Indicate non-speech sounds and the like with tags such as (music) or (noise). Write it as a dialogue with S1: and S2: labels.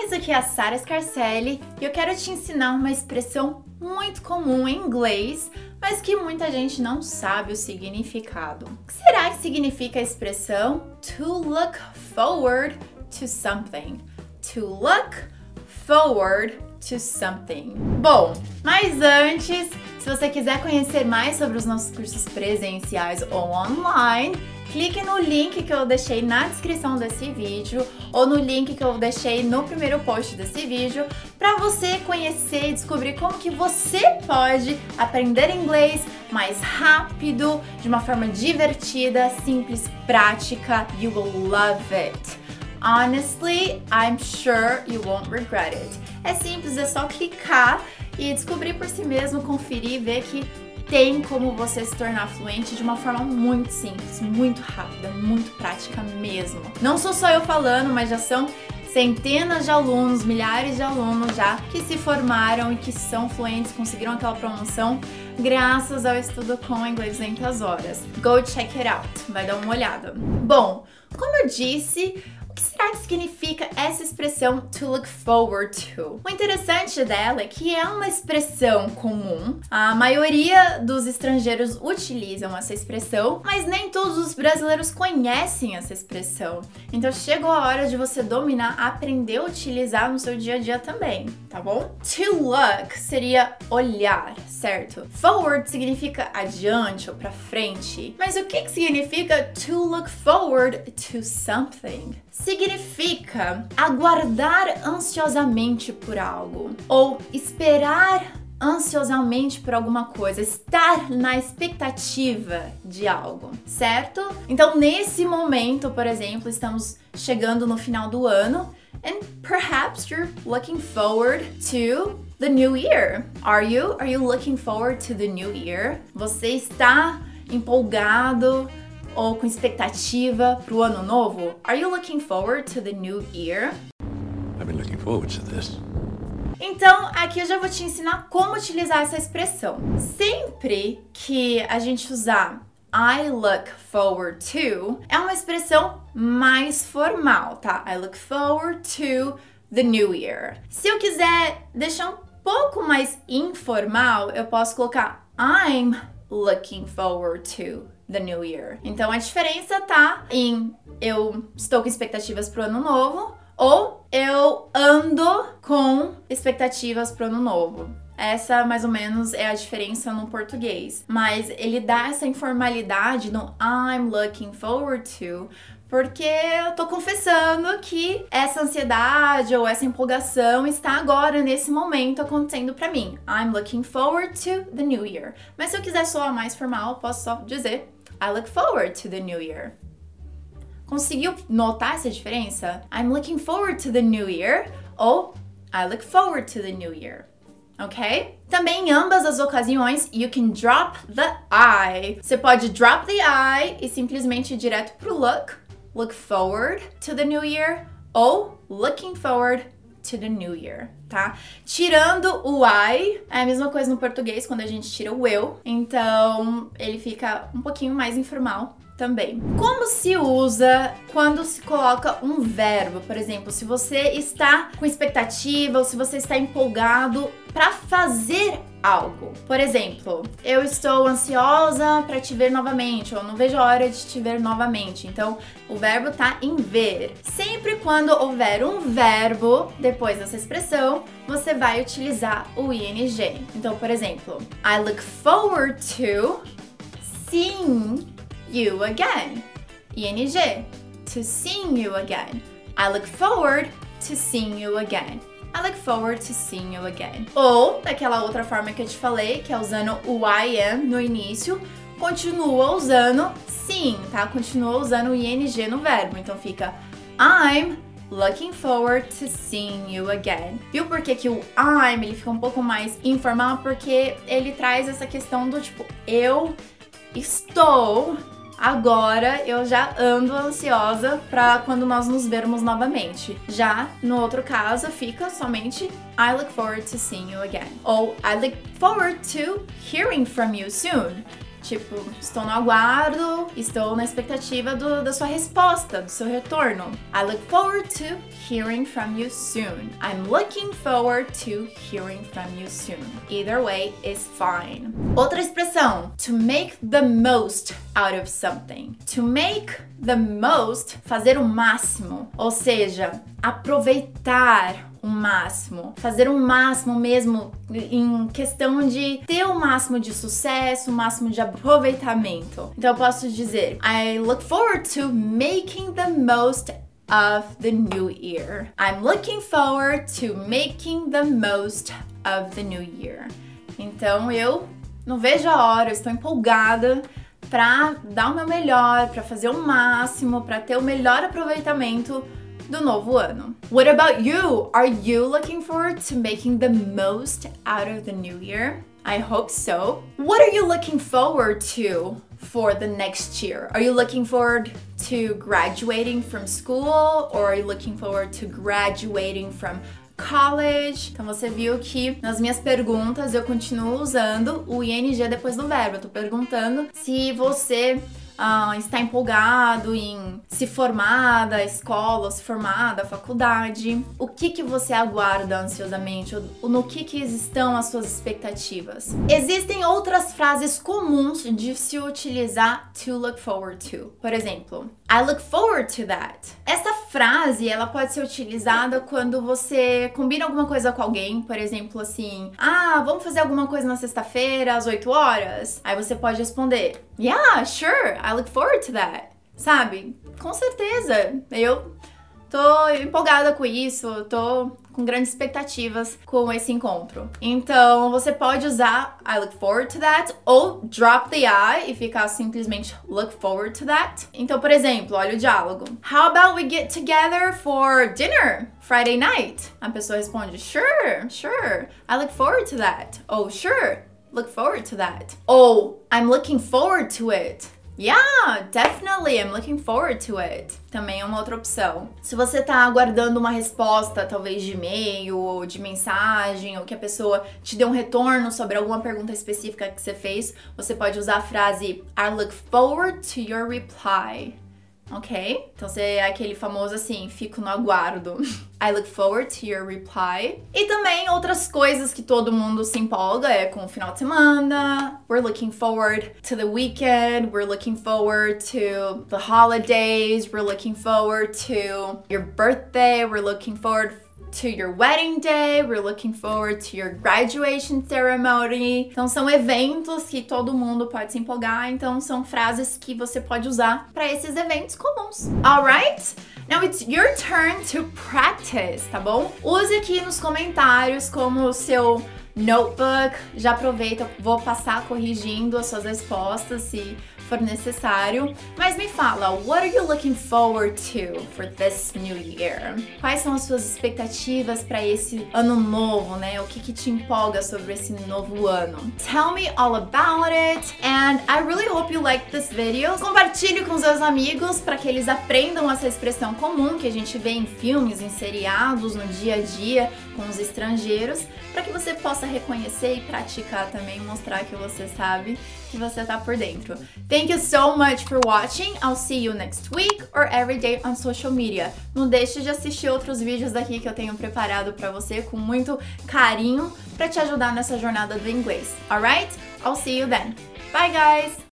S1: Guys, aqui é a Sara Scarcelli e eu quero te ensinar uma expressão muito comum em inglês, mas que muita gente não sabe o significado. O que será que significa a expressão to look forward to something? To look forward to something. Bom, mas antes, se você quiser conhecer mais sobre os nossos cursos presenciais ou online, clique no link que eu deixei na descrição desse vídeo ou no link que eu deixei no primeiro post desse vídeo para você conhecer e descobrir como que você pode aprender inglês mais rápido, de uma forma divertida, simples, prática. You will love it. Honestly, I'm sure you won't regret it. É simples, é só clicar e descobrir por si mesmo, conferir e ver que tem como você se tornar fluente de uma forma muito simples, muito rápida, muito prática mesmo. Não sou só eu falando, mas já são centenas de alunos, milhares de alunos já que se formaram e que são fluentes, conseguiram aquela promoção graças ao estudo com inglês 200 horas. Go check it out, vai dar uma olhada. Bom, como eu disse, que será que significa essa expressão to look forward to? O interessante dela é que é uma expressão comum. A maioria dos estrangeiros utilizam essa expressão, mas nem todos os brasileiros conhecem essa expressão. Então chegou a hora de você dominar, aprender a utilizar no seu dia a dia também, tá bom? To look seria olhar, certo? Forward significa adiante ou para frente. Mas o que, que significa to look forward to something? Significa aguardar ansiosamente por algo ou esperar ansiosamente por alguma coisa, estar na expectativa de algo, certo? Então, nesse momento, por exemplo, estamos chegando no final do ano and perhaps you're looking forward to the new year. Are you? Are you looking forward to the new year? Você está empolgado ou com expectativa para o ano novo? Are you looking forward to the new year?
S2: I've been looking forward to this.
S1: Então, aqui eu já vou te ensinar como utilizar essa expressão. Sempre que a gente usar I look forward to, é uma expressão mais formal, tá? I look forward to the new year. Se eu quiser deixar um pouco mais informal, eu posso colocar I'm looking forward to the new year. Então a diferença tá em eu estou com expectativas pro ano novo ou eu ando com expectativas pro ano novo. Essa mais ou menos é a diferença no português. Mas ele dá essa informalidade no I'm looking forward to, porque eu tô confessando que essa ansiedade ou essa empolgação está agora, nesse momento, acontecendo para mim. I'm looking forward to the new year. Mas se eu quiser soar mais formal, posso só dizer I look forward to the new year. Conseguiu notar essa diferença? I'm looking forward to the new year ou I look forward to the new year. Ok? Também em ambas as ocasiões, you can drop the I. Você pode drop the I e simplesmente ir direto pro look, look forward to the new year ou looking forward to the new year, tá? Tirando o I, é a mesma coisa no português quando a gente tira o eu, então ele fica um pouquinho mais informal também. Como se usa quando se coloca um verbo? Por exemplo, se você está com expectativa ou se você está empolgado para fazer algo. Por exemplo, eu estou ansiosa para te ver novamente, ou não vejo a hora de te ver novamente. Então, o verbo tá em ver. Sempre quando houver um verbo depois dessa expressão, você vai utilizar o ing. Então, por exemplo, I look forward to seeing you again. ing. To seeing you again. I look forward to seeing you again. I look forward to seeing you again. Ou, daquela outra forma que eu te falei, que é usando o I am no início, continua usando sim, tá? Continua usando o ing no verbo. Então fica I'm looking forward to seeing you again. Viu por que, que o I'm ele fica um pouco mais informal? Porque ele traz essa questão do tipo, eu estou Agora eu já ando ansiosa para quando nós nos vermos novamente. Já no outro caso fica somente I look forward to seeing you again ou I look forward to hearing from you soon. Tipo, estou no aguardo, estou na expectativa do, da sua resposta, do seu retorno. I look forward to hearing from you soon. I'm looking forward to hearing from you soon. Either way is fine. Outra expressão, to make the most out of something. To make the most, fazer o máximo, ou seja, aproveitar o máximo, fazer o máximo mesmo em questão de ter o máximo de sucesso, o máximo de aproveitamento. Então eu posso dizer, I look forward to making the most of the new year. I'm looking forward to making the most of the new year. Então eu não vejo a hora, estou empolgada para dar o meu melhor, para fazer o máximo, para ter o melhor aproveitamento do novo ano. What about you? Are you looking forward to making the most out of the new year? I hope so. What are you looking forward to for the next year? Are you looking forward to graduating from school or are you looking forward to graduating from college. Então você viu que nas minhas perguntas eu continuo usando o ing depois do verbo. Eu tô perguntando se você uh, está empolgado em se formar da escola, se formar da faculdade. O que, que você aguarda ansiosamente? No que, que estão as suas expectativas? Existem outras frases comuns de se utilizar to look forward to. Por exemplo, I look forward to that. Essa frase, ela pode ser utilizada quando você combina alguma coisa com alguém, por exemplo, assim: "Ah, vamos fazer alguma coisa na sexta-feira às 8 horas?". Aí você pode responder: "Yeah, sure. I look forward to that". Sabe? Com certeza. Eu tô empolgada com isso, tô com grandes expectativas com esse encontro. Então, você pode usar I look forward to that ou drop the I e ficar simplesmente look forward to that. Então, por exemplo, olha o diálogo. How about we get together for dinner Friday night? A pessoa responde, sure, sure. I look forward to that. Oh, sure. Look forward to that. Oh, I'm looking forward to it. Yeah, definitely. I'm looking forward to it. Também é uma outra opção. Se você tá aguardando uma resposta, talvez de e-mail ou de mensagem, ou que a pessoa te dê um retorno sobre alguma pergunta específica que você fez, você pode usar a frase I look forward to your reply ok? Então você é aquele famoso assim, fico no aguardo. (laughs) I look forward to your reply. E também outras coisas que todo mundo se empolga é com o final de semana. We're looking forward to the weekend. We're looking forward to the holidays. We're looking forward to your birthday. We're looking forward to your wedding day, we're looking forward to your graduation ceremony. Então são eventos que todo mundo pode se empolgar, então são frases que você pode usar para esses eventos comuns. Alright? Now it's your turn to practice, tá bom? Use aqui nos comentários como o seu notebook. Já aproveita, vou passar corrigindo as suas respostas se for necessário. Mas me fala, what are you looking forward to for this new year? Quais são as suas expectativas para esse ano novo, né? O que, que te empolga sobre esse novo ano? Tell me all about it and I really hope you like this video. Compartilhe com seus amigos para que eles aprendam essa expressão comum que a gente vê em filmes, em seriados, no dia a dia com os estrangeiros, para que você possa reconhecer e praticar também, mostrar que você sabe que você tá por dentro. Thank you so much for watching. I'll see you next week or every day on social media. Não deixe de assistir outros vídeos daqui que eu tenho preparado para você com muito carinho para te ajudar nessa jornada do inglês. Alright? I'll see you then. Bye guys!